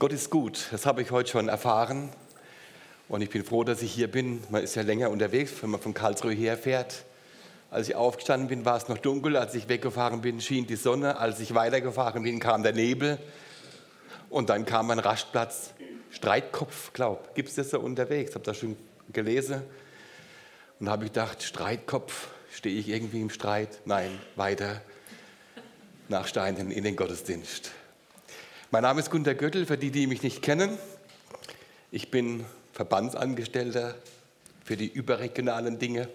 Gott ist gut, das habe ich heute schon erfahren. Und ich bin froh, dass ich hier bin. Man ist ja länger unterwegs, wenn man von Karlsruhe herfährt. Als ich aufgestanden bin, war es noch dunkel. Als ich weggefahren bin, schien die Sonne. Als ich weitergefahren bin, kam der Nebel. Und dann kam ein Rastplatz. Streitkopf, glaub. Gibt es das so unterwegs? Habe das schon gelesen. Und habe ich gedacht, Streitkopf, stehe ich irgendwie im Streit? Nein, weiter nach Steinen in den Gottesdienst. Mein Name ist Gunter Göttel, für die, die mich nicht kennen. Ich bin Verbandsangestellter für die überregionalen Dinge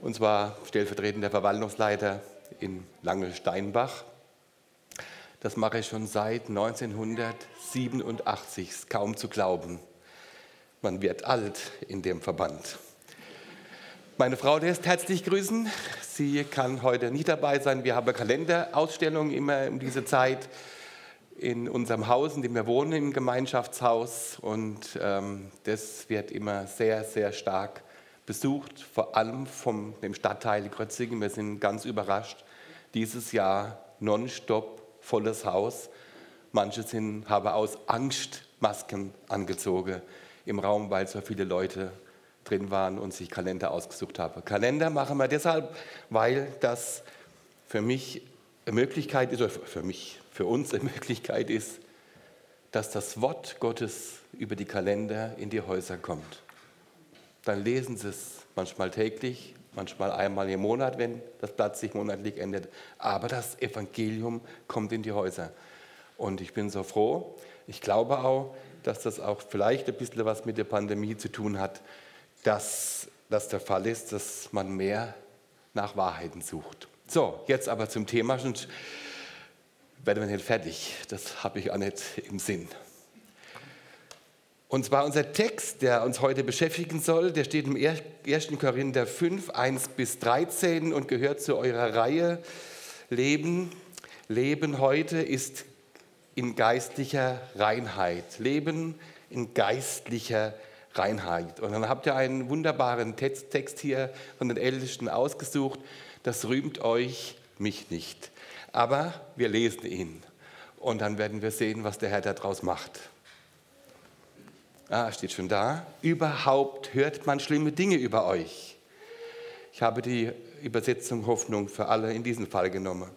und zwar stellvertretender Verwaltungsleiter in Lange-Steinbach. Das mache ich schon seit 1987, ist kaum zu glauben. Man wird alt in dem Verband. Meine Frau lässt herzlich grüßen. Sie kann heute nicht dabei sein. Wir haben Kalenderausstellungen immer um diese Zeit in unserem Haus, in dem wir wohnen, im Gemeinschaftshaus. Und ähm, das wird immer sehr, sehr stark besucht, vor allem vom dem Stadtteil Grötzingen. Wir sind ganz überrascht. Dieses Jahr nonstop volles Haus. Manche sind, haben aus Angst Masken angezogen im Raum, weil so viele Leute drin waren und sich Kalender ausgesucht haben. Kalender machen wir deshalb, weil das für mich Möglichkeit ist, oder für mich, für uns eine Möglichkeit ist, dass das Wort Gottes über die Kalender in die Häuser kommt. Dann lesen sie es manchmal täglich, manchmal einmal im Monat, wenn das Blatt sich monatlich ändert. Aber das Evangelium kommt in die Häuser. Und ich bin so froh. Ich glaube auch, dass das auch vielleicht ein bisschen was mit der Pandemie zu tun hat, dass das der Fall ist, dass man mehr nach Wahrheiten sucht. So, jetzt aber zum Thema, sonst werden wir nicht fertig. Das habe ich auch nicht im Sinn. Und zwar unser Text, der uns heute beschäftigen soll, der steht im 1. Korinther 5, 1 bis 13 und gehört zu eurer Reihe Leben. Leben heute ist in geistlicher Reinheit. Leben in geistlicher Reinheit. Und dann habt ihr einen wunderbaren Text hier von den Ältesten ausgesucht das rühmt euch, mich nicht. Aber wir lesen ihn und dann werden wir sehen, was der Herr daraus macht. Ah, steht schon da. Überhaupt hört man schlimme Dinge über euch. Ich habe die Übersetzung Hoffnung für alle in diesem Fall genommen.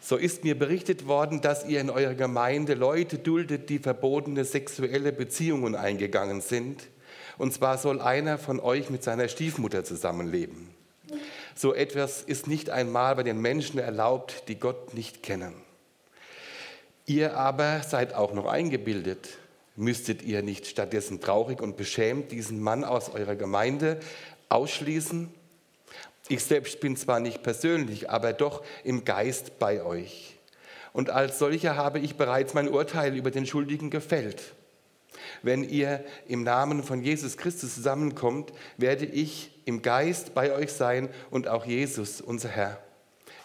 So ist mir berichtet worden, dass ihr in eurer Gemeinde Leute duldet, die verbotene sexuelle Beziehungen eingegangen sind. Und zwar soll einer von euch mit seiner Stiefmutter zusammenleben. So etwas ist nicht einmal bei den Menschen erlaubt, die Gott nicht kennen. Ihr aber seid auch noch eingebildet. Müsstet ihr nicht stattdessen traurig und beschämt diesen Mann aus eurer Gemeinde ausschließen? Ich selbst bin zwar nicht persönlich, aber doch im Geist bei euch. Und als solcher habe ich bereits mein Urteil über den Schuldigen gefällt. Wenn ihr im Namen von Jesus Christus zusammenkommt, werde ich im Geist bei euch sein und auch Jesus, unser Herr,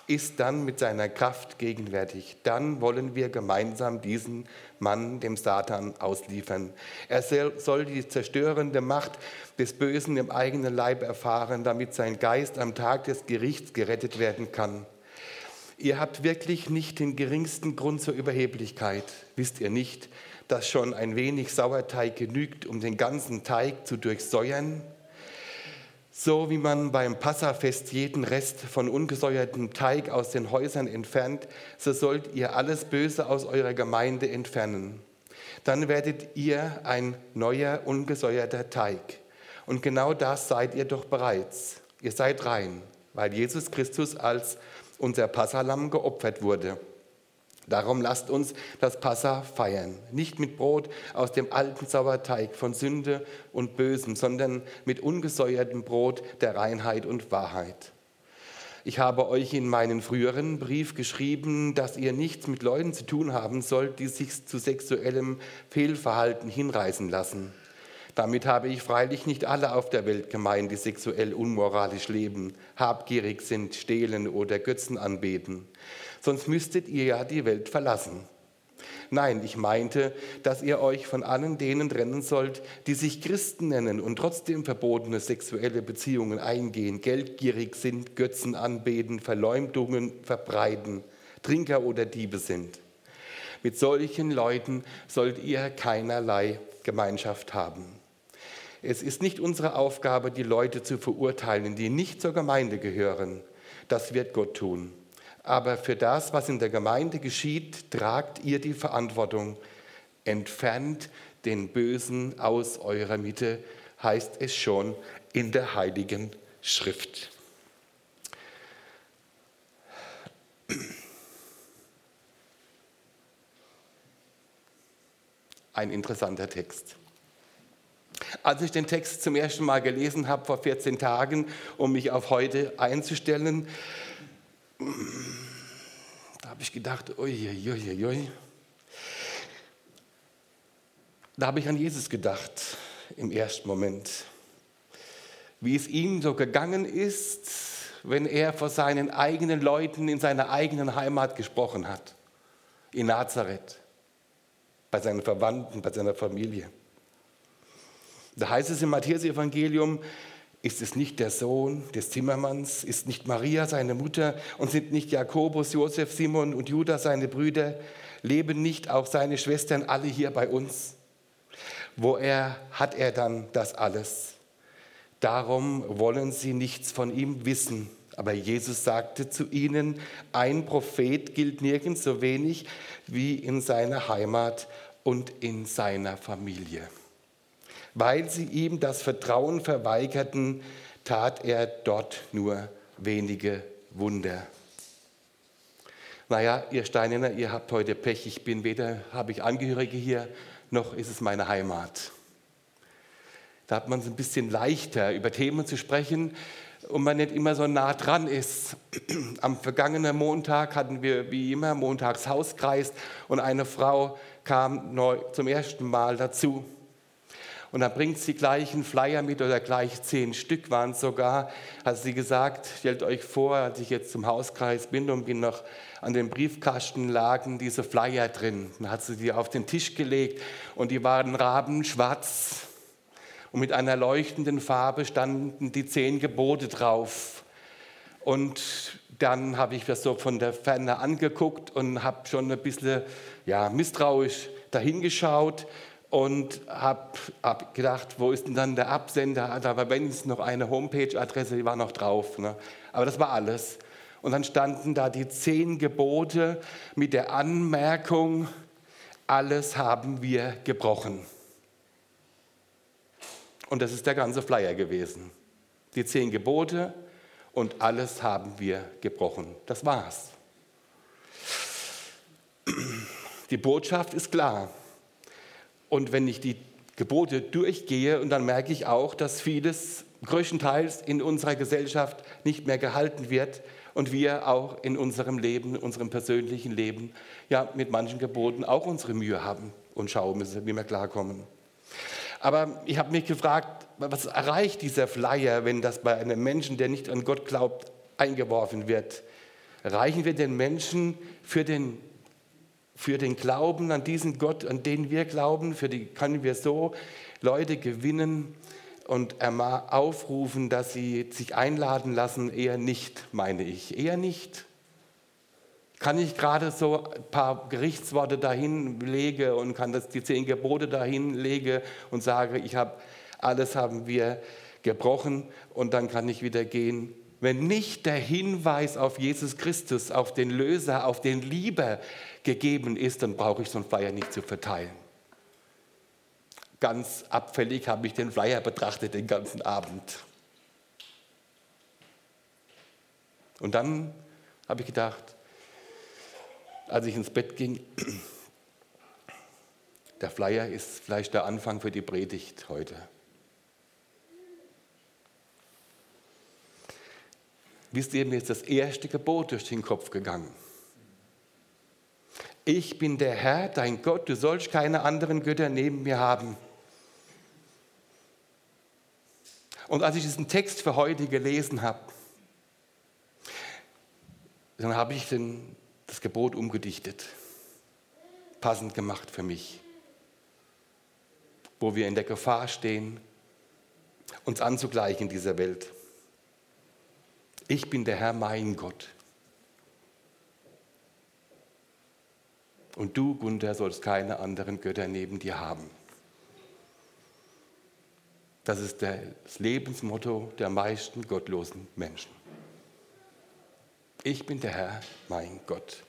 ist dann mit seiner Kraft gegenwärtig. Dann wollen wir gemeinsam diesen Mann dem Satan ausliefern. Er soll die zerstörende Macht des Bösen im eigenen Leib erfahren, damit sein Geist am Tag des Gerichts gerettet werden kann. Ihr habt wirklich nicht den geringsten Grund zur Überheblichkeit, wisst ihr nicht, dass schon ein wenig Sauerteig genügt, um den ganzen Teig zu durchsäuern? So wie man beim Passafest jeden Rest von ungesäuertem Teig aus den Häusern entfernt, so sollt ihr alles Böse aus eurer Gemeinde entfernen. Dann werdet ihr ein neuer, ungesäuerter Teig. Und genau das seid ihr doch bereits. Ihr seid rein, weil Jesus Christus als unser Passalam geopfert wurde. Darum lasst uns das Passa feiern, nicht mit Brot aus dem alten Sauerteig von Sünde und Bösem, sondern mit ungesäuertem Brot der Reinheit und Wahrheit. Ich habe euch in meinen früheren Brief geschrieben, dass ihr nichts mit Leuten zu tun haben sollt, die sich zu sexuellem Fehlverhalten hinreißen lassen. Damit habe ich freilich nicht alle auf der Welt gemeint, die sexuell unmoralisch leben, habgierig sind, stehlen oder Götzen anbeten sonst müsstet ihr ja die Welt verlassen. Nein, ich meinte, dass ihr euch von allen denen trennen sollt, die sich Christen nennen und trotzdem verbotene sexuelle Beziehungen eingehen, geldgierig sind, Götzen anbeten, Verleumdungen verbreiten, Trinker oder Diebe sind. Mit solchen Leuten sollt ihr keinerlei Gemeinschaft haben. Es ist nicht unsere Aufgabe, die Leute zu verurteilen, die nicht zur Gemeinde gehören. Das wird Gott tun. Aber für das, was in der Gemeinde geschieht, tragt ihr die Verantwortung. Entfernt den Bösen aus eurer Mitte, heißt es schon in der Heiligen Schrift. Ein interessanter Text. Als ich den Text zum ersten Mal gelesen habe vor 14 Tagen, um mich auf heute einzustellen, da habe ich gedacht, uiuiuiui. Ui. Da habe ich an Jesus gedacht im ersten Moment. Wie es ihm so gegangen ist, wenn er vor seinen eigenen Leuten in seiner eigenen Heimat gesprochen hat, in Nazareth, bei seinen Verwandten, bei seiner Familie. Da heißt es im Matthäus-Evangelium, ist es nicht der Sohn des Zimmermanns? Ist nicht Maria seine Mutter? Und sind nicht Jakobus, Josef, Simon und Judas seine Brüder? Leben nicht auch seine Schwestern alle hier bei uns? Woher hat er dann das alles? Darum wollen sie nichts von ihm wissen. Aber Jesus sagte zu ihnen, ein Prophet gilt nirgends so wenig wie in seiner Heimat und in seiner Familie. Weil sie ihm das Vertrauen verweigerten, tat er dort nur wenige Wunder. Naja, ihr Steinener, ihr habt heute Pech. Ich bin weder, habe ich Angehörige hier, noch ist es meine Heimat. Da hat man es ein bisschen leichter, über Themen zu sprechen und man nicht immer so nah dran ist. Am vergangenen Montag hatten wir wie immer Montags Hauskreis und eine Frau kam neu zum ersten Mal dazu. Und dann bringt sie gleich einen Flyer mit oder gleich zehn Stück waren es sogar. Hat sie gesagt, stellt euch vor, als ich jetzt zum Hauskreis bin und bin noch an dem Briefkasten lagen diese Flyer drin. Dann hat sie die auf den Tisch gelegt und die waren rabenschwarz. Und mit einer leuchtenden Farbe standen die zehn Gebote drauf. Und dann habe ich das so von der Ferne angeguckt und habe schon ein bisschen ja, misstrauisch dahingeschaut und habe hab gedacht, wo ist denn dann der Absender? Da war wenigstens noch eine Homepage-Adresse, die war noch drauf. Ne? Aber das war alles. Und dann standen da die zehn Gebote mit der Anmerkung, alles haben wir gebrochen. Und das ist der ganze Flyer gewesen. Die zehn Gebote und alles haben wir gebrochen. Das war's. Die Botschaft ist klar. Und wenn ich die Gebote durchgehe und dann merke ich auch, dass vieles größtenteils in unserer Gesellschaft nicht mehr gehalten wird und wir auch in unserem Leben, unserem persönlichen Leben, ja mit manchen Geboten auch unsere Mühe haben und schauen müssen, wie wir klarkommen. Aber ich habe mich gefragt, was erreicht dieser Flyer, wenn das bei einem Menschen, der nicht an Gott glaubt, eingeworfen wird? Erreichen wir den Menschen für den für den Glauben an diesen Gott, an den wir glauben, für die können wir so Leute gewinnen und aufrufen, dass sie sich einladen lassen, eher nicht, meine ich, eher nicht. Kann ich gerade so ein paar Gerichtsworte dahin lege und kann das die zehn Gebote dahin lege und sage, ich habe alles haben wir gebrochen und dann kann ich wieder gehen wenn nicht der Hinweis auf Jesus Christus, auf den Löser, auf den Lieber gegeben ist, dann brauche ich so einen Flyer nicht zu verteilen. Ganz abfällig habe ich den Flyer betrachtet den ganzen Abend. Und dann habe ich gedacht, als ich ins Bett ging, der Flyer ist vielleicht der Anfang für die Predigt heute. Wisst ihr, mir ist das erste Gebot durch den Kopf gegangen. Ich bin der Herr, dein Gott, du sollst keine anderen Götter neben mir haben. Und als ich diesen Text für heute gelesen habe, dann habe ich den, das Gebot umgedichtet, passend gemacht für mich, wo wir in der Gefahr stehen, uns anzugleichen in dieser Welt. Ich bin der Herr, mein Gott. Und du, Gunther, sollst keine anderen Götter neben dir haben. Das ist das Lebensmotto der meisten gottlosen Menschen. Ich bin der Herr, mein Gott.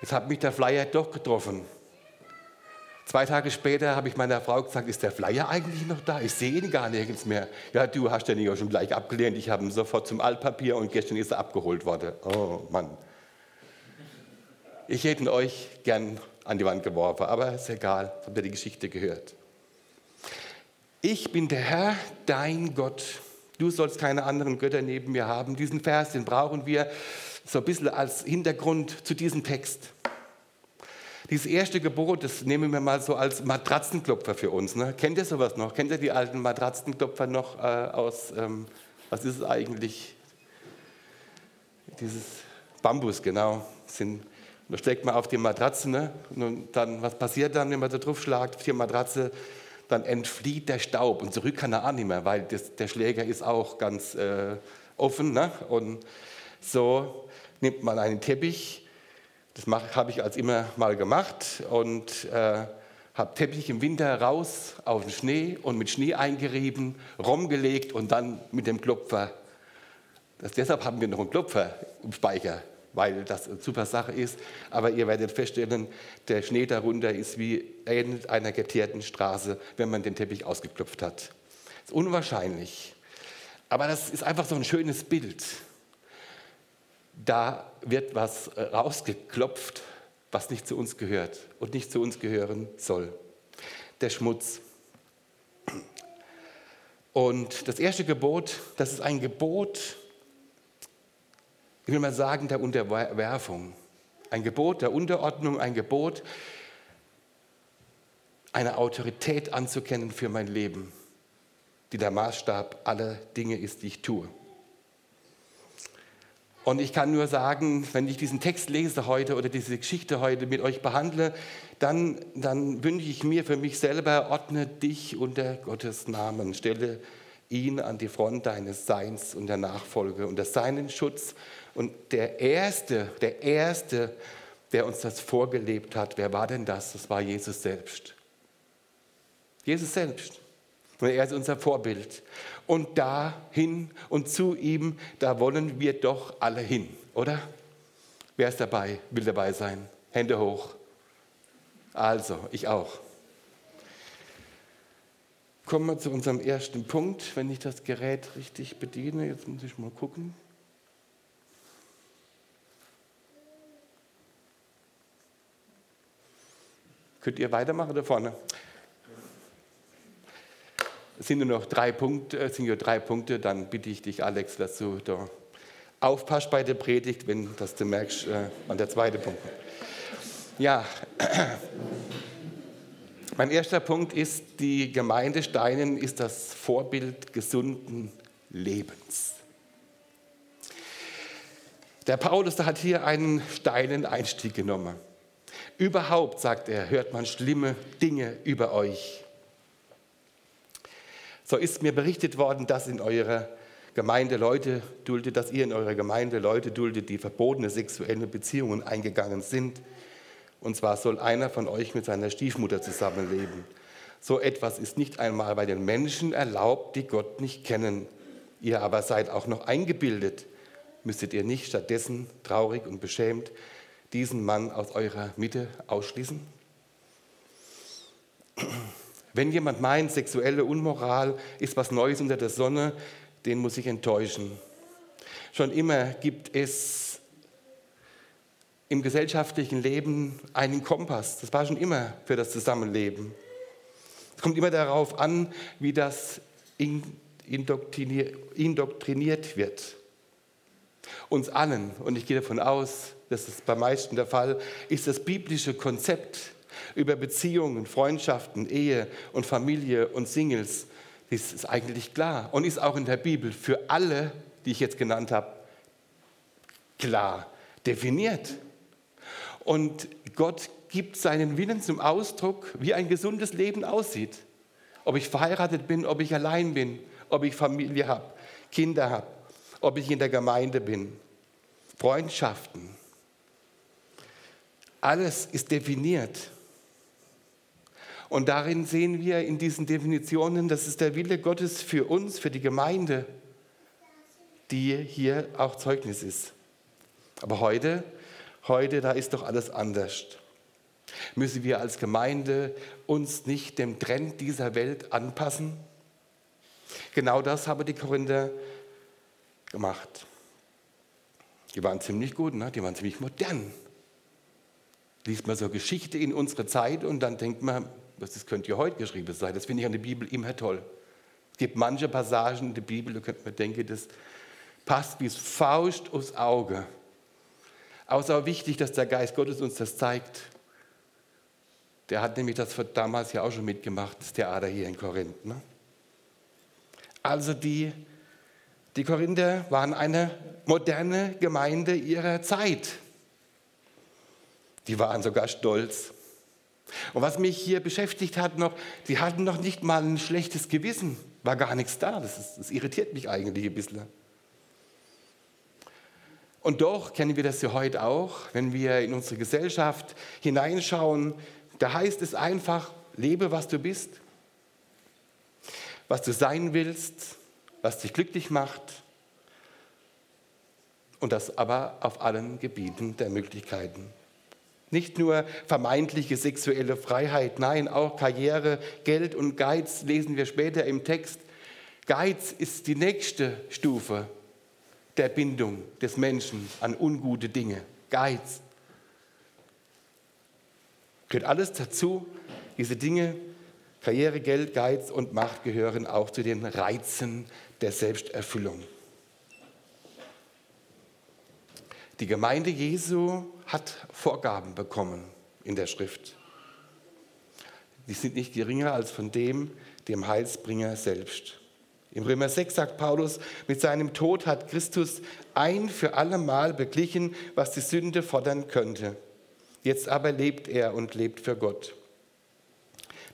Jetzt hat mich der Flyer doch getroffen. Zwei Tage später habe ich meiner Frau gesagt, ist der Flyer eigentlich noch da? Ich sehe ihn gar nirgends mehr. Ja, du hast den ja schon gleich abgelehnt. Ich habe ihn sofort zum Altpapier und gestern ist er abgeholt worden. Oh Mann. Ich hätte ihn euch gern an die Wand geworfen, aber ist egal, habt ihr die Geschichte gehört. Ich bin der Herr, dein Gott. Du sollst keine anderen Götter neben mir haben. Diesen Vers, den brauchen wir so ein bisschen als Hintergrund zu diesem Text. Dieses erste Gebot, das nehmen wir mal so als Matratzenklopfer für uns. Ne? Kennt ihr sowas noch? Kennt ihr die alten Matratzenklopfer noch äh, aus, ähm, was ist es eigentlich? Dieses Bambus, genau. Sind, da steckt man auf die Matratze ne? und dann, was passiert dann, wenn man da drauf schlagt, auf die Matratze? Dann entflieht der Staub und zurück kann er auch nicht mehr, weil das, der Schläger ist auch ganz äh, offen. Ne? Und so nimmt man einen Teppich, das habe ich als immer mal gemacht und äh, habe Teppich im Winter raus auf den Schnee und mit Schnee eingerieben, rumgelegt und dann mit dem Klopfer. Das, deshalb haben wir noch einen Klopfer im Speicher, weil das eine super Sache ist. Aber ihr werdet feststellen, der Schnee darunter ist wie ähnlich einer geteerten Straße, wenn man den Teppich ausgeklopft hat. Das ist unwahrscheinlich. Aber das ist einfach so ein schönes Bild da wird was äh, rausgeklopft, was nicht zu uns gehört und nicht zu uns gehören soll. Der Schmutz. Und das erste Gebot, das ist ein Gebot, ich will mal sagen, der Unterwerfung. Ein Gebot der Unterordnung, ein Gebot, eine Autorität anzukennen für mein Leben, die der Maßstab aller Dinge ist, die ich tue. Und ich kann nur sagen, wenn ich diesen Text lese heute oder diese Geschichte heute mit euch behandle, dann, dann wünsche ich mir für mich selber, ordne dich unter Gottes Namen, stelle ihn an die Front deines Seins und der Nachfolge unter seinen Schutz. Und der Erste, der Erste, der uns das vorgelebt hat, wer war denn das? Das war Jesus selbst. Jesus selbst. Und er ist unser Vorbild. Und dahin und zu ihm, da wollen wir doch alle hin, oder? Wer ist dabei, will dabei sein? Hände hoch. Also, ich auch. Kommen wir zu unserem ersten Punkt, wenn ich das Gerät richtig bediene. Jetzt muss ich mal gucken. Könnt ihr weitermachen da vorne? Sind nur noch drei Punkte, es sind nur drei Punkte, dann bitte ich dich, Alex, dass du da aufpasst bei der Predigt, wenn das du merkst, äh, der zweite Punkt. Ja, mein erster Punkt ist, die Gemeinde Steinen ist das Vorbild gesunden Lebens. Der Paulus der hat hier einen steilen Einstieg genommen. Überhaupt, sagt er, hört man schlimme Dinge über euch. So ist mir berichtet worden, dass in eurer Gemeinde Leute duldet, dass ihr in eurer Gemeinde Leute duldet, die verbotene sexuelle Beziehungen eingegangen sind. Und zwar soll einer von euch mit seiner Stiefmutter zusammenleben. So etwas ist nicht einmal bei den Menschen erlaubt, die Gott nicht kennen. Ihr aber seid auch noch eingebildet. Müsstet ihr nicht stattdessen traurig und beschämt diesen Mann aus eurer Mitte ausschließen? Wenn jemand meint, sexuelle Unmoral ist was Neues unter der Sonne, den muss ich enttäuschen. Schon immer gibt es im gesellschaftlichen Leben einen Kompass. Das war schon immer für das Zusammenleben. Es kommt immer darauf an, wie das indoktriniert wird. Uns allen, und ich gehe davon aus, das ist bei meisten der Fall, ist das biblische Konzept über Beziehungen, Freundschaften, Ehe und Familie und Singles, das ist eigentlich klar und ist auch in der Bibel für alle, die ich jetzt genannt habe, klar definiert. Und Gott gibt seinen Willen zum Ausdruck, wie ein gesundes Leben aussieht. Ob ich verheiratet bin, ob ich allein bin, ob ich Familie habe, Kinder habe, ob ich in der Gemeinde bin, Freundschaften, Alles ist definiert. Und darin sehen wir in diesen Definitionen, das ist der Wille Gottes für uns, für die Gemeinde, die hier auch Zeugnis ist. Aber heute, heute, da ist doch alles anders. Müssen wir als Gemeinde uns nicht dem Trend dieser Welt anpassen? Genau das haben die Korinther gemacht. Die waren ziemlich gut, ne? die waren ziemlich modern. Liest man so Geschichte in unserer Zeit und dann denkt man, das könnte ja heute geschrieben sein. Das finde ich an der Bibel immer toll. Es gibt manche Passagen in der Bibel, da könnte man denken, das passt wie Faust aufs Auge. Aber es ist auch wichtig, dass der Geist Gottes uns das zeigt. Der hat nämlich das damals ja auch schon mitgemacht, das Theater hier in Korinth. Ne? Also die, die Korinther waren eine moderne Gemeinde ihrer Zeit. Die waren sogar stolz. Und was mich hier beschäftigt hat noch, die hatten noch nicht mal ein schlechtes Gewissen, war gar nichts da. Das, ist, das irritiert mich eigentlich ein bisschen. Und doch kennen wir das ja heute auch, wenn wir in unsere Gesellschaft hineinschauen, da heißt es einfach, lebe, was du bist, was du sein willst, was dich glücklich macht. Und das aber auf allen Gebieten der Möglichkeiten. Nicht nur vermeintliche sexuelle Freiheit, nein, auch Karriere, Geld und Geiz lesen wir später im Text. Geiz ist die nächste Stufe der Bindung des Menschen an ungute Dinge. Geiz. Gehört alles dazu. Diese Dinge, Karriere, Geld, Geiz und Macht gehören auch zu den Reizen der Selbsterfüllung. Die Gemeinde Jesu hat Vorgaben bekommen in der Schrift. Die sind nicht geringer als von dem, dem Heilsbringer selbst. Im Römer 6 sagt Paulus, mit seinem Tod hat Christus ein für alle Mal beglichen, was die Sünde fordern könnte. Jetzt aber lebt er und lebt für Gott.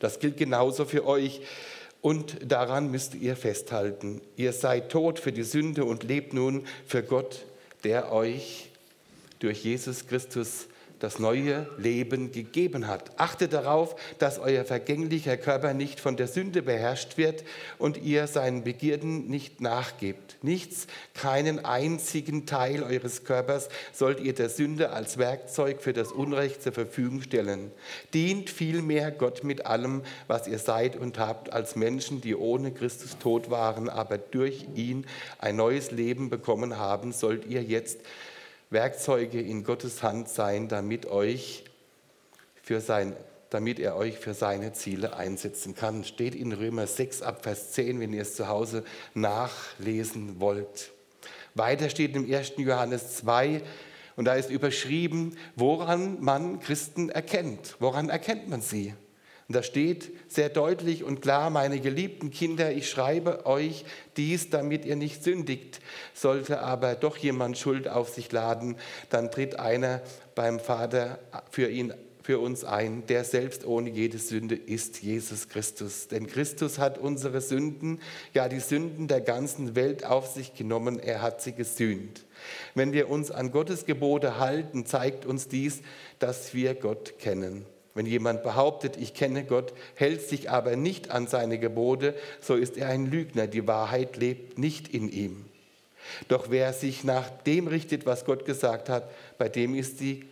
Das gilt genauso für euch und daran müsst ihr festhalten. Ihr seid tot für die Sünde und lebt nun für Gott, der euch durch Jesus Christus das neue Leben gegeben hat. Achtet darauf, dass euer vergänglicher Körper nicht von der Sünde beherrscht wird und ihr seinen Begierden nicht nachgebt. Nichts, keinen einzigen Teil eures Körpers sollt ihr der Sünde als Werkzeug für das Unrecht zur Verfügung stellen. Dient vielmehr Gott mit allem, was ihr seid und habt, als Menschen, die ohne Christus tot waren, aber durch ihn ein neues Leben bekommen haben, sollt ihr jetzt Werkzeuge in Gottes Hand sein, damit, euch für sein, damit er euch für seine Ziele einsetzen kann. Steht in Römer 6 ab Vers 10, wenn ihr es zu Hause nachlesen wollt. Weiter steht im 1. Johannes 2, und da ist überschrieben, woran man Christen erkennt. Woran erkennt man sie? Und da steht sehr deutlich und klar, meine geliebten Kinder, ich schreibe euch dies, damit ihr nicht sündigt. Sollte aber doch jemand Schuld auf sich laden, dann tritt einer beim Vater für ihn für uns ein, der selbst ohne jede Sünde ist, Jesus Christus. Denn Christus hat unsere Sünden, ja die Sünden der ganzen Welt auf sich genommen, er hat sie gesühnt. Wenn wir uns an Gottes Gebote halten, zeigt uns dies, dass wir Gott kennen. Wenn jemand behauptet, ich kenne Gott, hält sich aber nicht an seine Gebote, so ist er ein Lügner. Die Wahrheit lebt nicht in ihm. Doch wer sich nach dem richtet, was Gott gesagt hat, bei dem ist, die,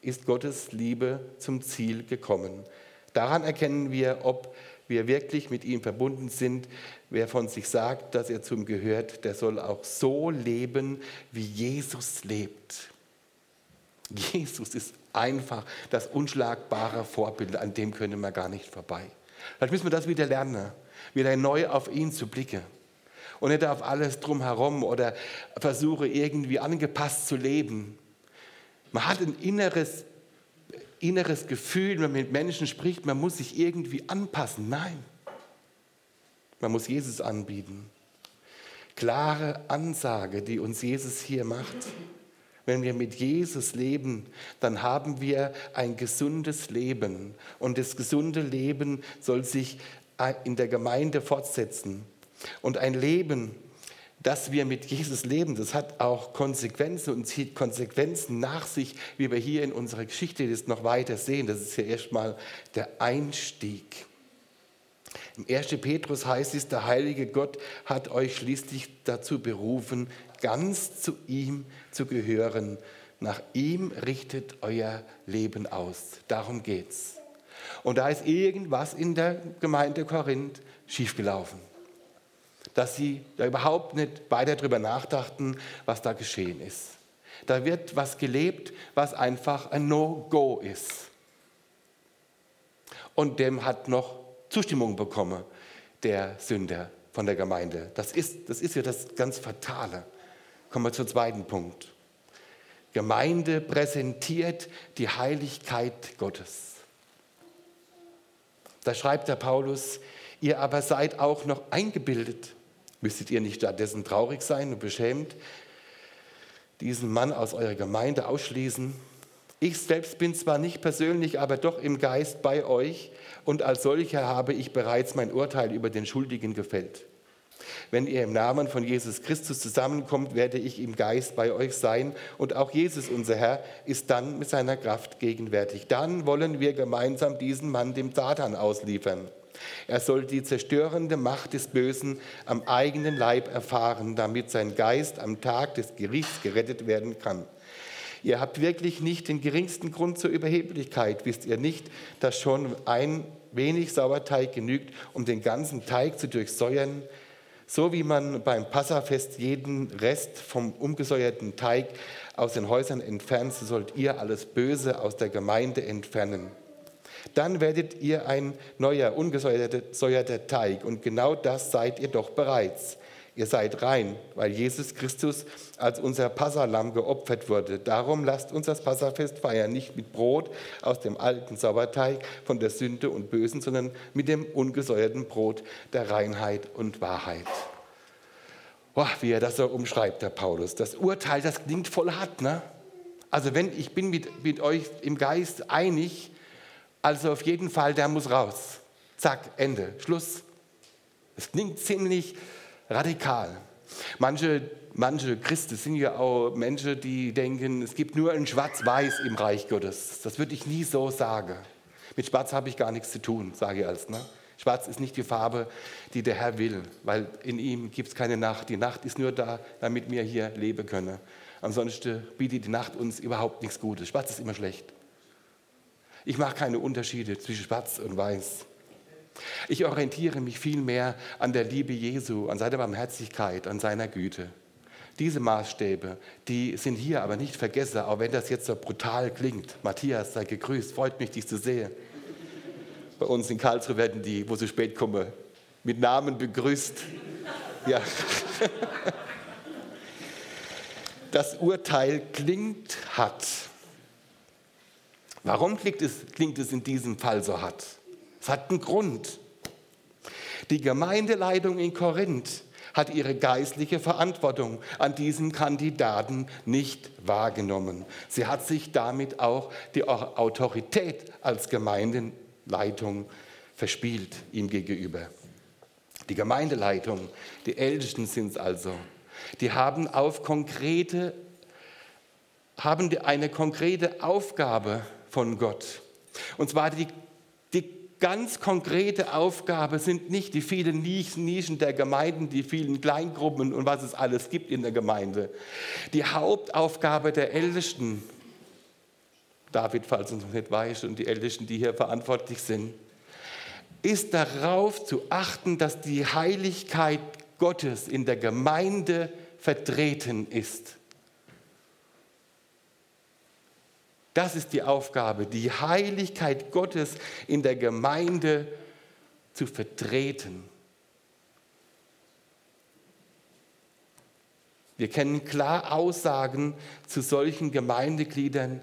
ist Gottes Liebe zum Ziel gekommen. Daran erkennen wir, ob wir wirklich mit ihm verbunden sind. Wer von sich sagt, dass er zum gehört, der soll auch so leben, wie Jesus lebt. Jesus ist einfach das unschlagbare Vorbild, an dem können wir gar nicht vorbei. Vielleicht müssen wir das wieder lernen, wieder neu auf ihn zu blicken und nicht auf alles drumherum oder versuche irgendwie angepasst zu leben. Man hat ein inneres, inneres Gefühl, wenn man mit Menschen spricht, man muss sich irgendwie anpassen. Nein, man muss Jesus anbieten. Klare Ansage, die uns Jesus hier macht. Wenn wir mit Jesus leben, dann haben wir ein gesundes Leben. Und das gesunde Leben soll sich in der Gemeinde fortsetzen. Und ein Leben, dass wir mit Jesus leben, das hat auch Konsequenzen und zieht Konsequenzen nach sich, wie wir hier in unserer Geschichte das noch weiter sehen. Das ist ja erstmal der Einstieg. Im 1. Petrus heißt es, der heilige Gott hat euch schließlich dazu berufen, ganz zu ihm zu gehören. Nach ihm richtet euer Leben aus. Darum geht's. Und da ist irgendwas in der Gemeinde Korinth schiefgelaufen. Dass sie da überhaupt nicht weiter darüber nachdachten, was da geschehen ist. Da wird was gelebt, was einfach ein No-Go ist. Und dem hat noch Zustimmung bekommen, der Sünder von der Gemeinde. Das ist, das ist ja das ganz Fatale. Kommen wir zum zweiten Punkt. Gemeinde präsentiert die Heiligkeit Gottes. Da schreibt der Paulus, ihr aber seid auch noch eingebildet. Müsstet ihr nicht stattdessen traurig sein und beschämt, diesen Mann aus eurer Gemeinde ausschließen? Ich selbst bin zwar nicht persönlich, aber doch im Geist bei euch und als solcher habe ich bereits mein Urteil über den Schuldigen gefällt. Wenn ihr im Namen von Jesus Christus zusammenkommt, werde ich im Geist bei euch sein und auch Jesus, unser Herr, ist dann mit seiner Kraft gegenwärtig. Dann wollen wir gemeinsam diesen Mann dem Satan ausliefern. Er soll die zerstörende Macht des Bösen am eigenen Leib erfahren, damit sein Geist am Tag des Gerichts gerettet werden kann. Ihr habt wirklich nicht den geringsten Grund zur Überheblichkeit. Wisst ihr nicht, dass schon ein wenig Sauerteig genügt, um den ganzen Teig zu durchsäuern? So wie man beim Passafest jeden Rest vom umgesäuerten Teig aus den Häusern entfernt, so sollt ihr alles Böse aus der Gemeinde entfernen. Dann werdet ihr ein neuer, ungesäuerter Teig. Und genau das seid ihr doch bereits. Ihr seid rein, weil Jesus Christus als unser Passalam geopfert wurde. Darum lasst uns das Passafest feiern, nicht mit Brot aus dem alten Sauerteig von der Sünde und Bösen, sondern mit dem ungesäuerten Brot der Reinheit und Wahrheit. Boah, wie er das so umschreibt, der Paulus. Das Urteil, das klingt voll hart, ne? Also wenn ich bin mit, mit euch im Geist einig, also auf jeden Fall, der muss raus. Zack, Ende, Schluss. Es klingt ziemlich radikal. Manche, manche Christen sind ja auch Menschen, die denken, es gibt nur ein Schwarz-Weiß im Reich Gottes. Das würde ich nie so sagen. Mit Schwarz habe ich gar nichts zu tun, sage ich als. Ne? Schwarz ist nicht die Farbe, die der Herr will, weil in ihm gibt es keine Nacht. Die Nacht ist nur da, damit wir hier leben können. Ansonsten bietet die Nacht uns überhaupt nichts Gutes. Schwarz ist immer schlecht. Ich mache keine Unterschiede zwischen Schwarz und Weiß. Ich orientiere mich vielmehr an der Liebe Jesu, an seiner Barmherzigkeit, an seiner Güte. Diese Maßstäbe, die sind hier aber nicht vergessen, auch wenn das jetzt so brutal klingt. Matthias, sei gegrüßt, freut mich, dich zu sehen. Bei uns in Karlsruhe werden die, wo sie spät kommen, mit Namen begrüßt. Ja. Das Urteil klingt hart. Warum klingt es, klingt es in diesem Fall so hart? Es hat einen Grund. Die Gemeindeleitung in Korinth hat ihre geistliche Verantwortung an diesem Kandidaten nicht wahrgenommen. Sie hat sich damit auch die Autorität als Gemeindeleitung verspielt ihm gegenüber. Die Gemeindeleitung, die Ältesten sind es also, die haben auf konkrete, haben eine konkrete Aufgabe von Gott. Und zwar die, die ganz konkrete Aufgabe sind nicht die vielen Nischen der Gemeinden, die vielen Kleingruppen und was es alles gibt in der Gemeinde. Die Hauptaufgabe der Ältesten, David, falls du noch nicht weißt, und die Ältesten, die hier verantwortlich sind, ist darauf zu achten, dass die Heiligkeit Gottes in der Gemeinde vertreten ist. Das ist die Aufgabe, die Heiligkeit Gottes in der Gemeinde zu vertreten. Wir kennen klar Aussagen zu solchen Gemeindegliedern.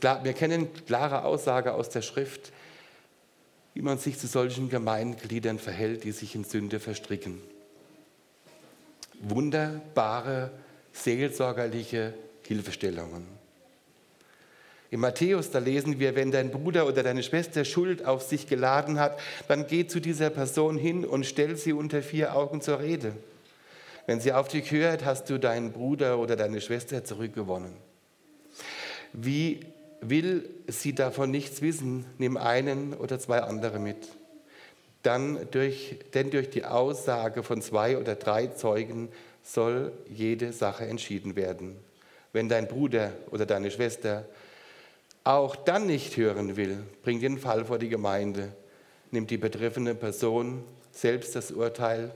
Klar, wir kennen klare Aussage aus der Schrift, wie man sich zu solchen Gemeindegliedern verhält, die sich in Sünde verstricken. Wunderbare seelsorgerliche Hilfestellungen. In Matthäus, da lesen wir, wenn dein Bruder oder deine Schwester Schuld auf sich geladen hat, dann geh zu dieser Person hin und stell sie unter vier Augen zur Rede. Wenn sie auf dich hört, hast du deinen Bruder oder deine Schwester zurückgewonnen. Wie will sie davon nichts wissen, nimm einen oder zwei andere mit. Dann durch, denn durch die Aussage von zwei oder drei Zeugen soll jede Sache entschieden werden. Wenn dein Bruder oder deine Schwester auch dann nicht hören will, bring den Fall vor die Gemeinde, nimmt die betreffende Person selbst das Urteil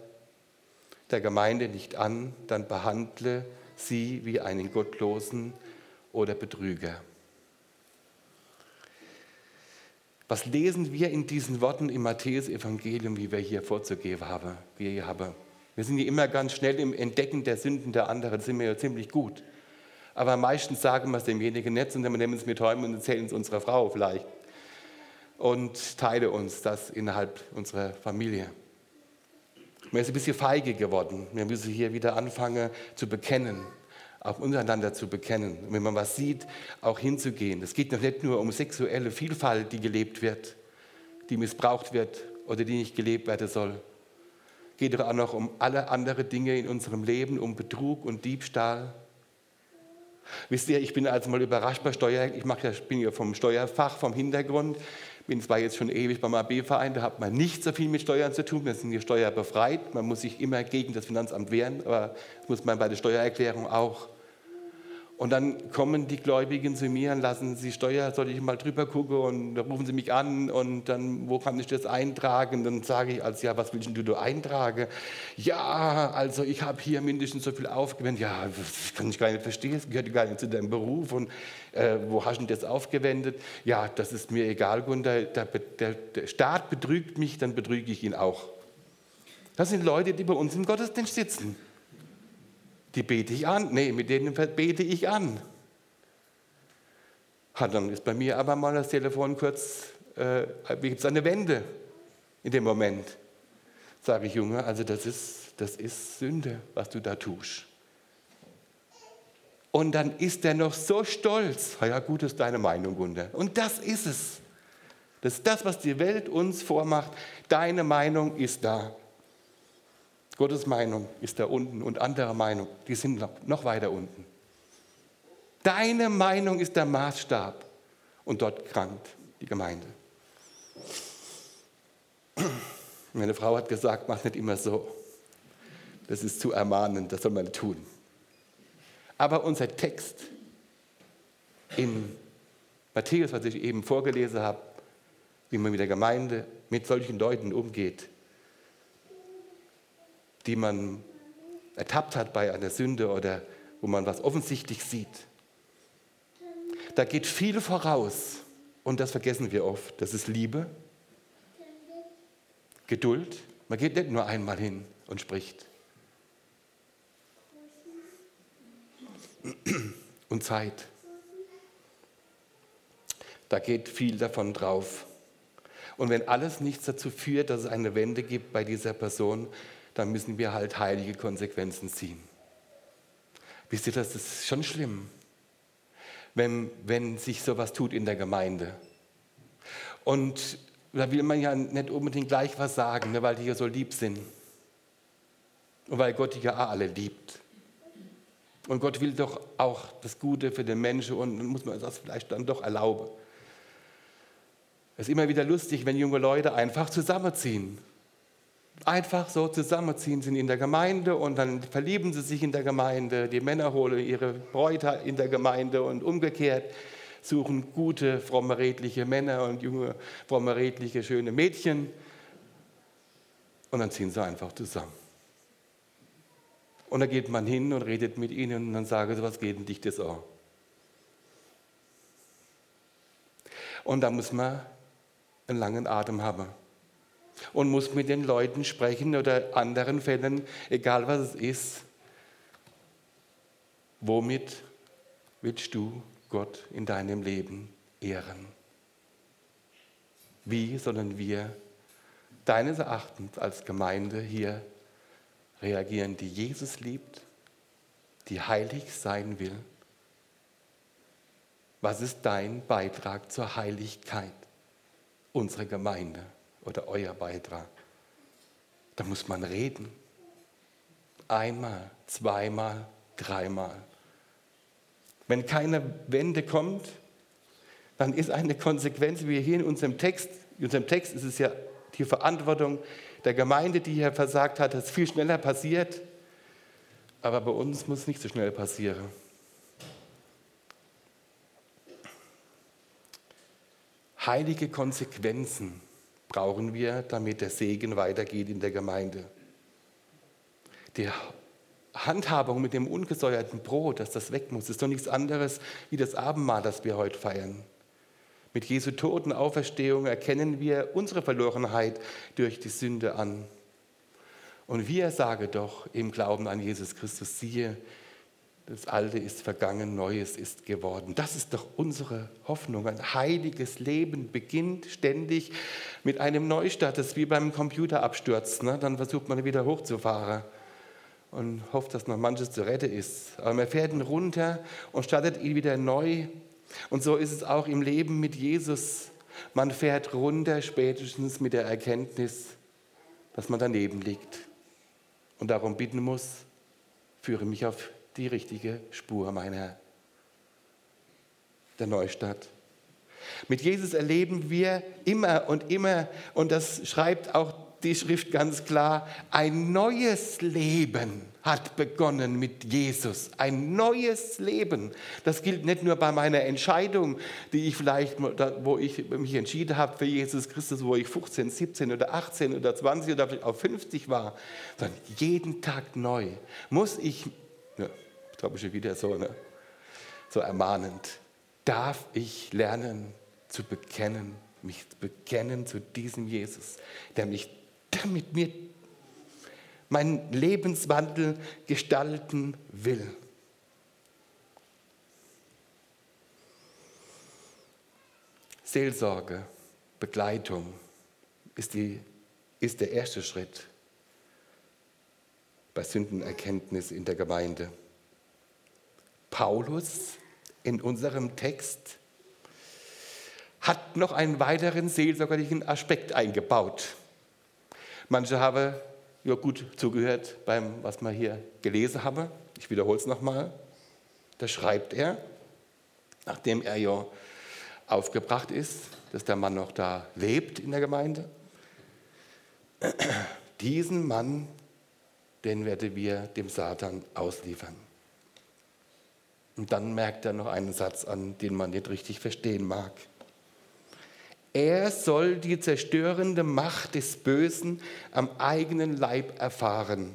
der Gemeinde nicht an, dann behandle sie wie einen Gottlosen oder Betrüger. Was lesen wir in diesen Worten im Matthäus-Evangelium, wie wir hier vorzugeben haben? Wir, sind ja immer ganz schnell im Entdecken der Sünden der anderen, sind wir ja ziemlich gut. Aber meistens sagen wir es demjenigen nicht, sondern wir nehmen es mit heim und erzählen es unserer Frau vielleicht. Und teile uns das innerhalb unserer Familie. Man ist ein bisschen feige geworden. Wir müssen hier wieder anfangen zu bekennen, auch untereinander zu bekennen. Und wenn man was sieht, auch hinzugehen. Es geht noch nicht nur um sexuelle Vielfalt, die gelebt wird, die missbraucht wird oder die nicht gelebt werden soll. Es geht doch auch noch um alle anderen Dinge in unserem Leben, um Betrug und Diebstahl. Wisst ihr, ich bin also mal überrascht bei Steuer. Ich ja, bin ja vom Steuerfach, vom Hintergrund bin zwar jetzt schon ewig beim AB-Verein, da hat man nicht so viel mit Steuern zu tun, wir sind hier steuerbefreit, man muss sich immer gegen das Finanzamt wehren, aber das muss man bei der Steuererklärung auch. Und dann kommen die Gläubigen zu mir und lassen sie Steuer, soll ich mal drüber gucken und dann rufen sie mich an und dann, wo kann ich das eintragen? Dann sage ich als, ja, was willst du da eintragen? Ja, also ich habe hier mindestens so viel aufgewendet. Ja, das kann ich gar nicht verstehen, das gehört gar nicht zu deinem Beruf und äh, wo hast du das aufgewendet? Ja, das ist mir egal, Gunther, der, der, der Staat betrügt mich, dann betrüge ich ihn auch. Das sind Leute, die bei uns im Gottesdienst sitzen die bete ich an. Nee, mit denen bete ich an. Ha, dann ist bei mir aber mal das Telefon kurz, äh, wie gibt es eine Wende in dem Moment? Sage ich, Junge, also das ist, das ist Sünde, was du da tust. Und dann ist er noch so stolz. Ja, gut, ist deine Meinung, Wunder. Und das ist es. Das ist das, was die Welt uns vormacht. Deine Meinung ist da. Gottes Meinung ist da unten und andere Meinung, die sind noch, weiter unten. Deine Meinung ist der Maßstab und dort krankt die Gemeinde. Meine Frau hat gesagt, mach nicht immer so. Das ist zu ermahnend, das soll man tun. Aber unser Text in Matthäus, was ich eben vorgelesen habe, wie man mit der Gemeinde, mit solchen Leuten umgeht, die man ertappt hat bei einer Sünde oder wo man was offensichtlich sieht. Da geht viel voraus und das vergessen wir oft. Das ist Liebe, Geduld. Man geht nicht nur einmal hin und spricht. Und Zeit. Da geht viel davon drauf. Und wenn alles nichts dazu führt, dass es eine Wende gibt bei dieser Person, dann müssen wir halt heilige Konsequenzen ziehen. Wisst ihr, das ist schon schlimm, wenn, wenn sich sowas tut in der Gemeinde. Und da will man ja nicht unbedingt gleich was sagen, ne, weil die ja so lieb sind. Und weil Gott die ja alle liebt. Und Gott will doch auch das Gute für den Menschen und dann muss man das vielleicht dann doch erlauben. Es ist immer wieder lustig, wenn junge Leute einfach zusammenziehen einfach so zusammenziehen, sind in der Gemeinde und dann verlieben sie sich in der Gemeinde. Die Männer holen ihre Bräute in der Gemeinde und umgekehrt suchen gute, fromme, redliche Männer und junge, fromme, redliche, schöne Mädchen. Und dann ziehen sie einfach zusammen. Und dann geht man hin und redet mit ihnen und dann sagen sie, was geht denn dich das an? Und da muss man einen langen Atem haben und muss mit den Leuten sprechen oder anderen Fällen, egal was es ist. Womit willst du Gott in deinem Leben ehren? Wie sollen wir deines Erachtens als Gemeinde hier reagieren, die Jesus liebt, die heilig sein will? Was ist dein Beitrag zur Heiligkeit unserer Gemeinde? Oder euer Beitrag. Da muss man reden. einmal, zweimal, dreimal. Wenn keine Wende kommt, dann ist eine Konsequenz, wie hier in unserem Text, in unserem Text ist es ja die Verantwortung der Gemeinde, die hier versagt hat, dass viel schneller passiert. Aber bei uns muss es nicht so schnell passieren. Heilige Konsequenzen brauchen wir, damit der Segen weitergeht in der Gemeinde. Die Handhabung mit dem ungesäuerten Brot, dass das weg muss, ist doch nichts anderes wie das Abendmahl, das wir heute feiern. Mit Jesu Tod Auferstehung erkennen wir unsere Verlorenheit durch die Sünde an. Und wir sagen doch im Glauben an Jesus Christus, siehe, das Alte ist vergangen, Neues ist geworden. Das ist doch unsere Hoffnung. Ein heiliges Leben beginnt ständig mit einem Neustart. Das ist wie beim Computerabsturz. Ne? Dann versucht man wieder hochzufahren und hofft, dass noch manches zu retten ist. Aber man fährt ihn runter und startet ihn wieder neu. Und so ist es auch im Leben mit Jesus. Man fährt runter spätestens mit der Erkenntnis, dass man daneben liegt und darum bitten muss, führe mich auf die richtige Spur meiner der Neustadt. Mit Jesus erleben wir immer und immer, und das schreibt auch die Schrift ganz klar, ein neues Leben hat begonnen mit Jesus. Ein neues Leben. Das gilt nicht nur bei meiner Entscheidung, die ich vielleicht, wo ich mich entschieden habe für Jesus Christus, wo ich 15, 17 oder 18 oder 20 oder vielleicht auch 50 war, sondern jeden Tag neu muss ich glaube ich schon wieder so, ne? so ermahnend, darf ich lernen zu bekennen, mich zu bekennen zu diesem Jesus, der mich der mit mir meinen Lebenswandel gestalten will. Seelsorge, Begleitung ist, die, ist der erste Schritt bei Sündenerkenntnis in der Gemeinde. Paulus in unserem Text hat noch einen weiteren seelsorgerlichen Aspekt eingebaut. Manche haben ja gut zugehört beim, was wir hier gelesen haben. Ich wiederhole es nochmal. Da schreibt er, nachdem er ja aufgebracht ist, dass der Mann noch da lebt in der Gemeinde. Diesen Mann, den werden wir dem Satan ausliefern. Und dann merkt er noch einen Satz an, den man nicht richtig verstehen mag. Er soll die zerstörende Macht des Bösen am eigenen Leib erfahren,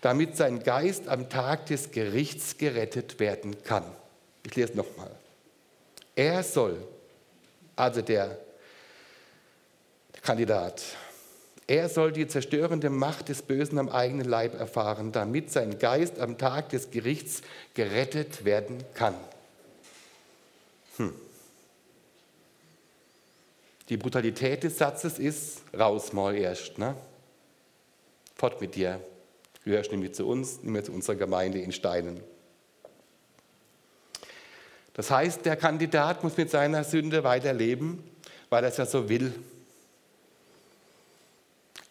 damit sein Geist am Tag des Gerichts gerettet werden kann. Ich lese nochmal. Er soll, also der Kandidat, er soll die zerstörende Macht des Bösen am eigenen Leib erfahren, damit sein Geist am Tag des Gerichts gerettet werden kann. Hm. Die Brutalität des Satzes ist, raus mal erst. Ne? Fort mit dir. Du gehörst nicht mehr zu uns, nicht mehr zu unserer Gemeinde in Steinen. Das heißt, der Kandidat muss mit seiner Sünde weiterleben, weil er es ja so will.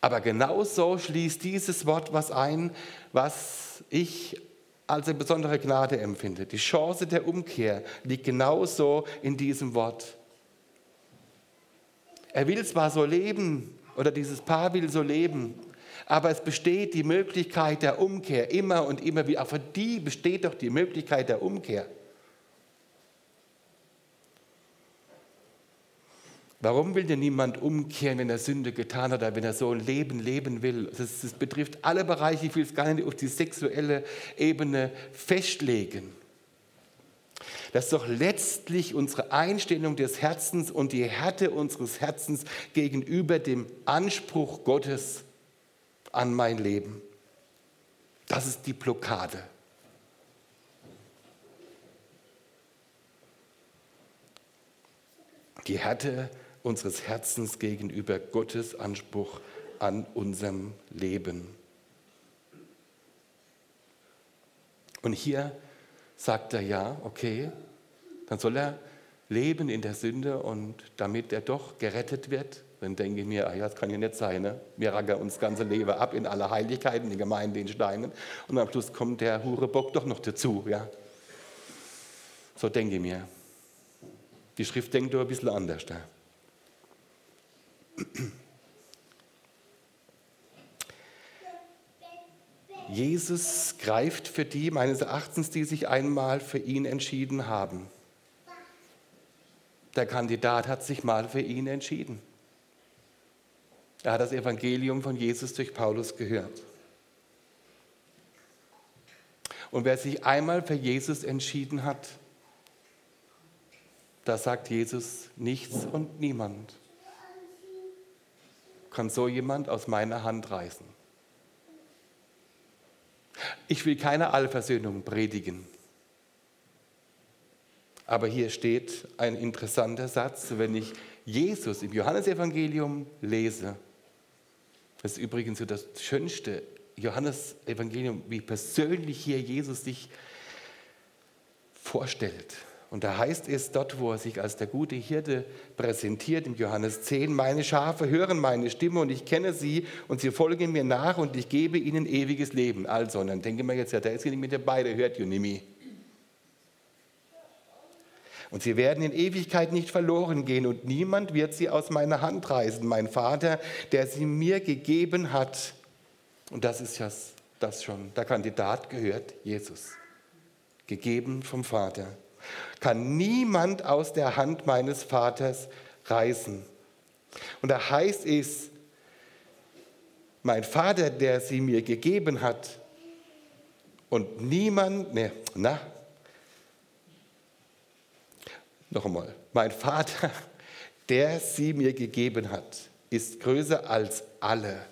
Aber genauso schließt dieses Wort was ein, was ich als eine besondere Gnade empfinde. Die Chance der Umkehr liegt genauso in diesem Wort. Er will zwar so leben, oder dieses Paar will so leben, aber es besteht die Möglichkeit der Umkehr immer und immer wieder. Auch für die besteht doch die Möglichkeit der Umkehr. Warum will denn niemand umkehren, wenn er Sünde getan hat oder wenn er so ein Leben leben will? Das, das betrifft alle Bereiche, ich will es gar nicht auf die sexuelle Ebene festlegen. Das ist doch letztlich unsere Einstellung des Herzens und die Härte unseres Herzens gegenüber dem Anspruch Gottes an mein Leben. Das ist die Blockade. Die Härte unseres Herzens gegenüber Gottes Anspruch an unserem Leben. Und hier sagt er ja, okay, dann soll er leben in der Sünde und damit er doch gerettet wird, Dann denke ich mir, ach ja, das kann ja nicht sein. Ne? Wir rackern uns das ganze Leben ab in aller Heiligkeiten, die Gemeinde in Steinen. Und am Schluss kommt der Hurebock doch noch dazu. Ja? So denke ich mir. Die Schrift denkt aber ein bisschen anders. Da. Jesus greift für die, meines Erachtens, die sich einmal für ihn entschieden haben. Der Kandidat hat sich mal für ihn entschieden. Er hat das Evangelium von Jesus durch Paulus gehört. Und wer sich einmal für Jesus entschieden hat, da sagt Jesus nichts und niemand kann so jemand aus meiner Hand reißen. Ich will keine Allversöhnung predigen. Aber hier steht ein interessanter Satz, wenn ich Jesus im Johannesevangelium lese. Das ist übrigens so das schönste Johannesevangelium, wie persönlich hier Jesus sich vorstellt. Und da heißt es dort, wo er sich als der gute Hirte präsentiert, im Johannes 10, meine Schafe hören meine Stimme und ich kenne sie und sie folgen mir nach und ich gebe ihnen ewiges Leben. Also, und dann denke ich mir jetzt, ja, da ist nicht mit dabei, der hört Junimi. Und sie werden in Ewigkeit nicht verloren gehen und niemand wird sie aus meiner Hand reißen. Mein Vater, der sie mir gegeben hat. Und das ist ja das schon. Der Kandidat gehört Jesus. Gegeben vom Vater kann niemand aus der Hand meines Vaters reißen. Und da heißt es, mein Vater, der sie mir gegeben hat, und niemand, ne, na, noch einmal, mein Vater, der sie mir gegeben hat, ist größer als alle.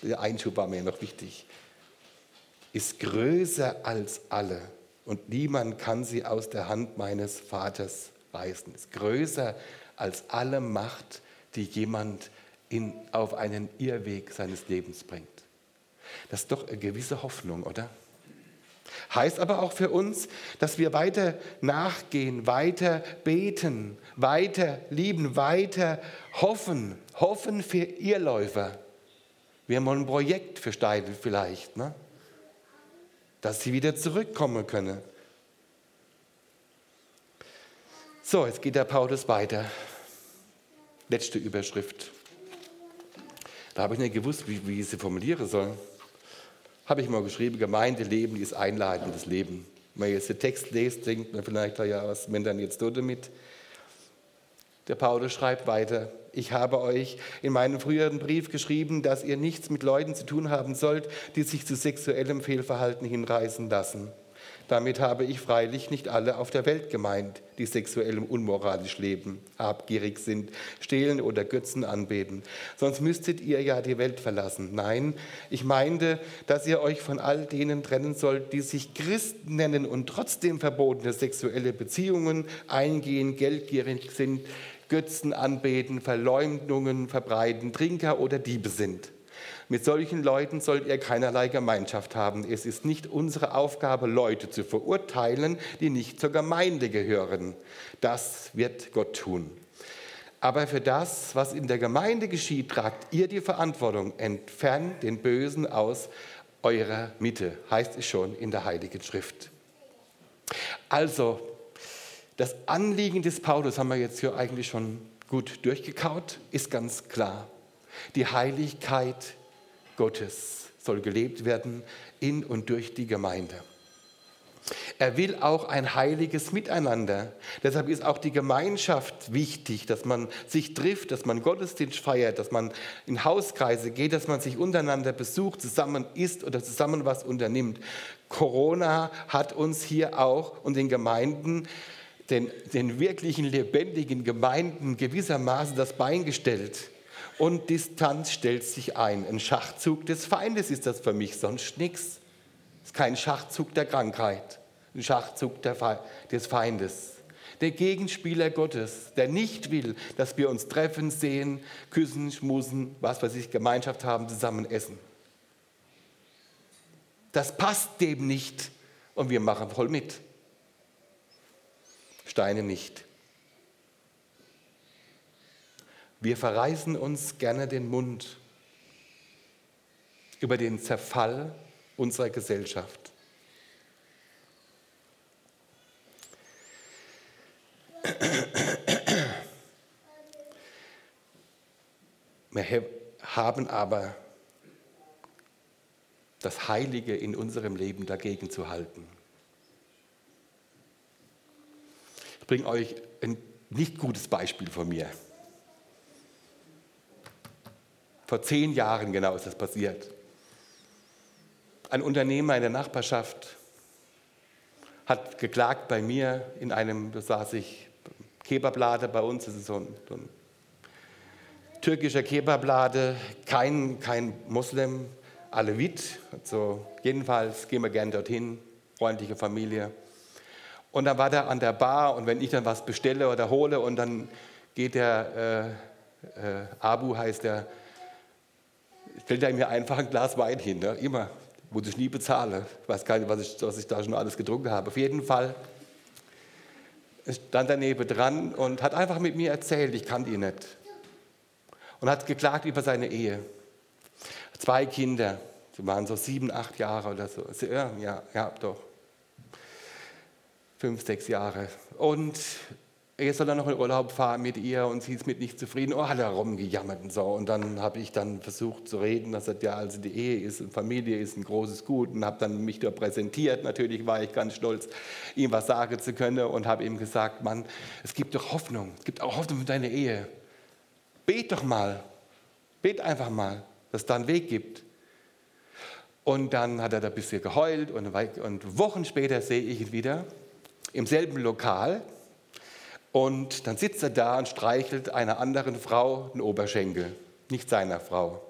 Der Einschub war mir noch wichtig. Ist größer als alle und niemand kann sie aus der Hand meines Vaters reißen. Ist größer als alle Macht, die jemand in, auf einen Irrweg seines Lebens bringt. Das ist doch eine gewisse Hoffnung, oder? Heißt aber auch für uns, dass wir weiter nachgehen, weiter beten, weiter lieben, weiter hoffen. Hoffen für Irrläufer. Wir haben ein Projekt für Steidel vielleicht. Ne? Dass sie wieder zurückkommen können. So, jetzt geht der Paulus weiter. Letzte Überschrift. Da habe ich nicht gewusst, wie, wie ich sie formulieren soll. Habe ich mal geschrieben, Gemeindeleben ist einladendes Leben. Wenn man jetzt den Text liest, denkt man vielleicht, ja, was man dann jetzt tut damit? Der Paulus schreibt weiter, ich habe euch in meinem früheren Brief geschrieben, dass ihr nichts mit Leuten zu tun haben sollt, die sich zu sexuellem Fehlverhalten hinreißen lassen. Damit habe ich freilich nicht alle auf der Welt gemeint, die sexuell unmoralisch leben, habgierig sind, stehlen oder Götzen anbeten. Sonst müsstet ihr ja die Welt verlassen. Nein, ich meinte, dass ihr euch von all denen trennen sollt, die sich Christen nennen und trotzdem verbotene sexuelle Beziehungen eingehen, geldgierig sind, Götzen anbeten, Verleumdungen verbreiten, Trinker oder Diebe sind. Mit solchen Leuten sollt ihr keinerlei Gemeinschaft haben. Es ist nicht unsere Aufgabe, Leute zu verurteilen, die nicht zur Gemeinde gehören. Das wird Gott tun. Aber für das, was in der Gemeinde geschieht, tragt ihr die Verantwortung. Entfernt den Bösen aus eurer Mitte, heißt es schon in der Heiligen Schrift. Also, das Anliegen des Paulus haben wir jetzt hier eigentlich schon gut durchgekaut, ist ganz klar. Die Heiligkeit Gottes soll gelebt werden in und durch die Gemeinde. Er will auch ein heiliges Miteinander. Deshalb ist auch die Gemeinschaft wichtig, dass man sich trifft, dass man Gottesdienst feiert, dass man in Hauskreise geht, dass man sich untereinander besucht, zusammen isst oder zusammen was unternimmt. Corona hat uns hier auch und den Gemeinden den, den wirklichen lebendigen Gemeinden gewissermaßen das Bein gestellt. Und Distanz stellt sich ein. Ein Schachzug des Feindes ist das für mich, sonst nichts. Es ist kein Schachzug der Krankheit, ein Schachzug der, des Feindes. Der Gegenspieler Gottes, der nicht will, dass wir uns treffen, sehen, küssen, schmusen, was weiß ich, Gemeinschaft haben, zusammen essen. Das passt dem nicht und wir machen voll mit. Steine nicht. Wir verreißen uns gerne den Mund über den Zerfall unserer Gesellschaft. Wir haben aber das Heilige in unserem Leben dagegen zu halten. Ich bringe euch ein nicht gutes Beispiel von mir. Vor zehn Jahren genau ist das passiert. Ein Unternehmer in der Nachbarschaft hat geklagt bei mir in einem, da saß ich, Kebablade bei uns, das ist so ein, so ein türkischer Kebablade, kein, kein Moslem, Alevit, also jedenfalls gehen wir gern dorthin, freundliche Familie. Und dann war der an der Bar und wenn ich dann was bestelle oder hole und dann geht der, äh, äh, Abu heißt der, stellt er mir einfach ein Glas Wein hin, ne? immer, wo ich nie bezahle. Ich weiß gar nicht, was ich, was ich da schon alles getrunken habe. Auf jeden Fall stand daneben dran und hat einfach mit mir erzählt, ich kannte ihn nicht. Und hat geklagt über seine Ehe. Zwei Kinder, sie waren so sieben, acht Jahre oder so. Ja, ja, ja doch. Fünf, sechs Jahre. Und er soll dann noch in Urlaub fahren mit ihr und sie ist mit nicht zufrieden. Oh, hat er rumgejammert und so. Und dann habe ich dann versucht zu reden, dass er ja also die Ehe ist und Familie ist ein großes Gut und habe dann mich da präsentiert. Natürlich war ich ganz stolz, ihm was sagen zu können und habe ihm gesagt, Mann, es gibt doch Hoffnung. Es gibt auch Hoffnung für deine Ehe. Bet doch mal. Bet einfach mal, dass es da einen Weg gibt. Und dann hat er da ein bisschen geheult und, und Wochen später sehe ich ihn wieder im selben Lokal und dann sitzt er da und streichelt einer anderen Frau den Oberschenkel, nicht seiner Frau.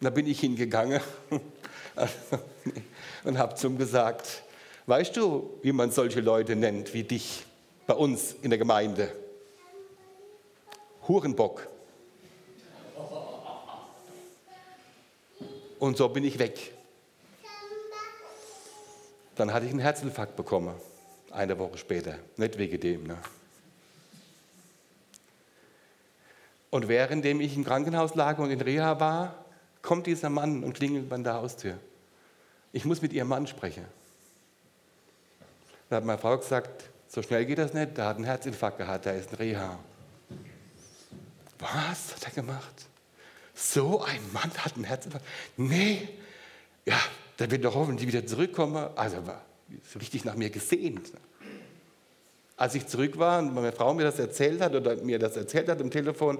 Da bin ich hingegangen und habe zum gesagt, weißt du, wie man solche Leute nennt wie dich bei uns in der Gemeinde? Hurenbock. Und so bin ich weg. Dann hatte ich einen Herzinfarkt bekommen, eine Woche später. Nicht wegen dem. Ne? Und währenddem ich im Krankenhaus lag und in Reha war, kommt dieser Mann und klingelt an der Haustür. Ich muss mit ihrem Mann sprechen. Da hat meine Frau gesagt, so schnell geht das nicht, der hat einen Herzinfarkt gehabt, der ist in Reha. Was hat er gemacht? So ein Mann hat einen Herzinfarkt? Nee, ja, der wird doch hoffentlich wieder zurückkommen. Also so richtig nach mir gesehnt. Als ich zurück war und meine Frau mir das erzählt hat oder mir das erzählt hat am Telefon,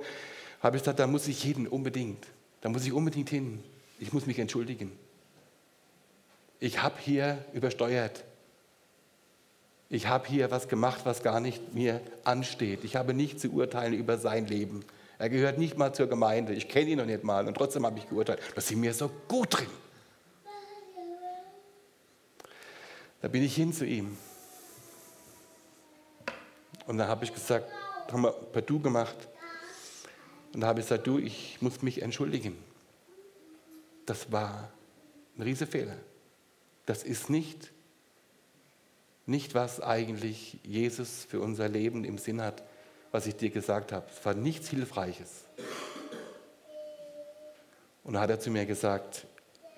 habe ich gesagt, da muss ich hin, unbedingt. Da muss ich unbedingt hin. Ich muss mich entschuldigen. Ich habe hier übersteuert. Ich habe hier was gemacht, was gar nicht mir ansteht. Ich habe nicht zu urteilen über sein Leben. Er gehört nicht mal zur Gemeinde. Ich kenne ihn noch nicht mal. Und trotzdem habe ich geurteilt. Das sind mir so gut drin. Da bin ich hin zu ihm. Und dann habe ich gesagt, haben wir per Du gemacht. Und da habe ich gesagt, du, ich muss mich entschuldigen. Das war ein riesiger Fehler. Das ist nicht, nicht, was eigentlich Jesus für unser Leben im Sinn hat, was ich dir gesagt habe. Es war nichts Hilfreiches. Und da hat er zu mir gesagt,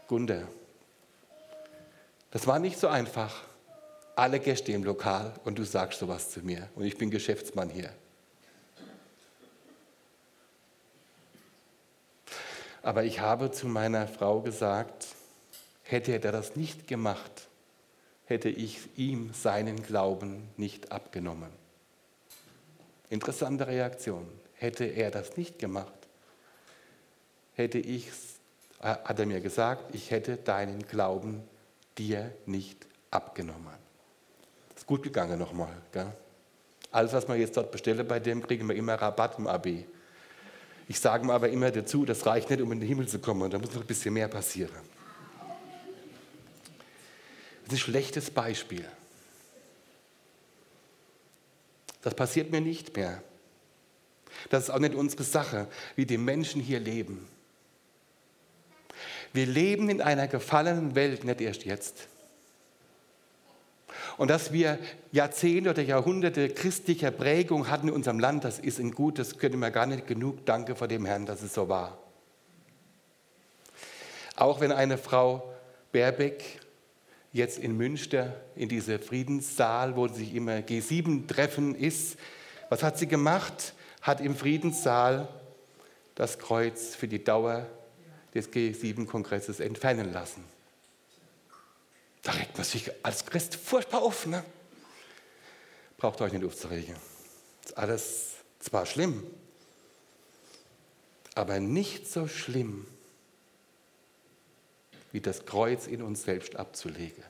Gunder, das war nicht so einfach alle Gäste im Lokal und du sagst sowas zu mir und ich bin Geschäftsmann hier. Aber ich habe zu meiner Frau gesagt, hätte er das nicht gemacht, hätte ich ihm seinen Glauben nicht abgenommen. Interessante Reaktion. Hätte er das nicht gemacht, hätte ich, hat er mir gesagt, ich hätte deinen Glauben dir nicht abgenommen. Ist gut gegangen nochmal. Gell? Alles, was wir jetzt dort bestellen bei dem, kriegen wir immer Rabatt im AB. Ich sage mir aber immer dazu, das reicht nicht, um in den Himmel zu kommen. Da muss noch ein bisschen mehr passieren. Das ist ein schlechtes Beispiel. Das passiert mir nicht mehr. Das ist auch nicht unsere Sache, wie die Menschen hier leben. Wir leben in einer gefallenen Welt, nicht erst jetzt. Und dass wir Jahrzehnte oder Jahrhunderte christlicher Prägung hatten in unserem Land, das ist ein Gut, das können wir gar nicht genug danke vor dem Herrn, dass es so war. Auch wenn eine Frau Baerbeck jetzt in Münster in diese Friedenssaal, wo sich immer G7-Treffen ist, was hat sie gemacht? Hat im Friedenssaal das Kreuz für die Dauer des G7-Kongresses entfernen lassen. Da regt man sich als Christ furchtbar auf. Ne? Braucht euch nicht aufzuregen. Ist alles zwar schlimm, aber nicht so schlimm, wie das Kreuz in uns selbst abzulegen.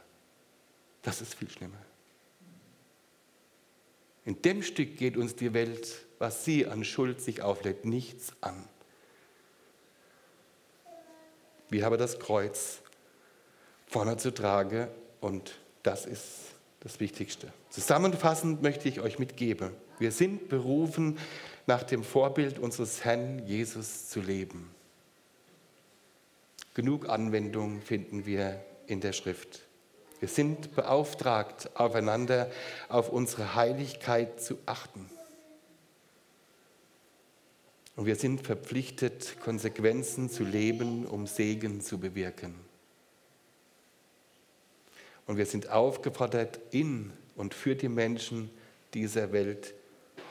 Das ist viel schlimmer. In dem Stück geht uns die Welt, was sie an Schuld sich auflädt, nichts an. Wir haben das Kreuz vorne zu tragen und das ist das Wichtigste. Zusammenfassend möchte ich euch mitgeben, wir sind berufen, nach dem Vorbild unseres Herrn Jesus zu leben. Genug Anwendung finden wir in der Schrift. Wir sind beauftragt, aufeinander, auf unsere Heiligkeit zu achten. Und wir sind verpflichtet, Konsequenzen zu leben, um Segen zu bewirken. Und wir sind aufgefordert, in und für die Menschen dieser Welt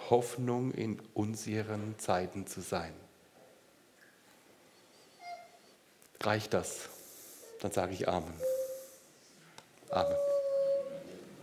Hoffnung in unsicheren Zeiten zu sein. Reicht das? Dann sage ich Amen. Amen.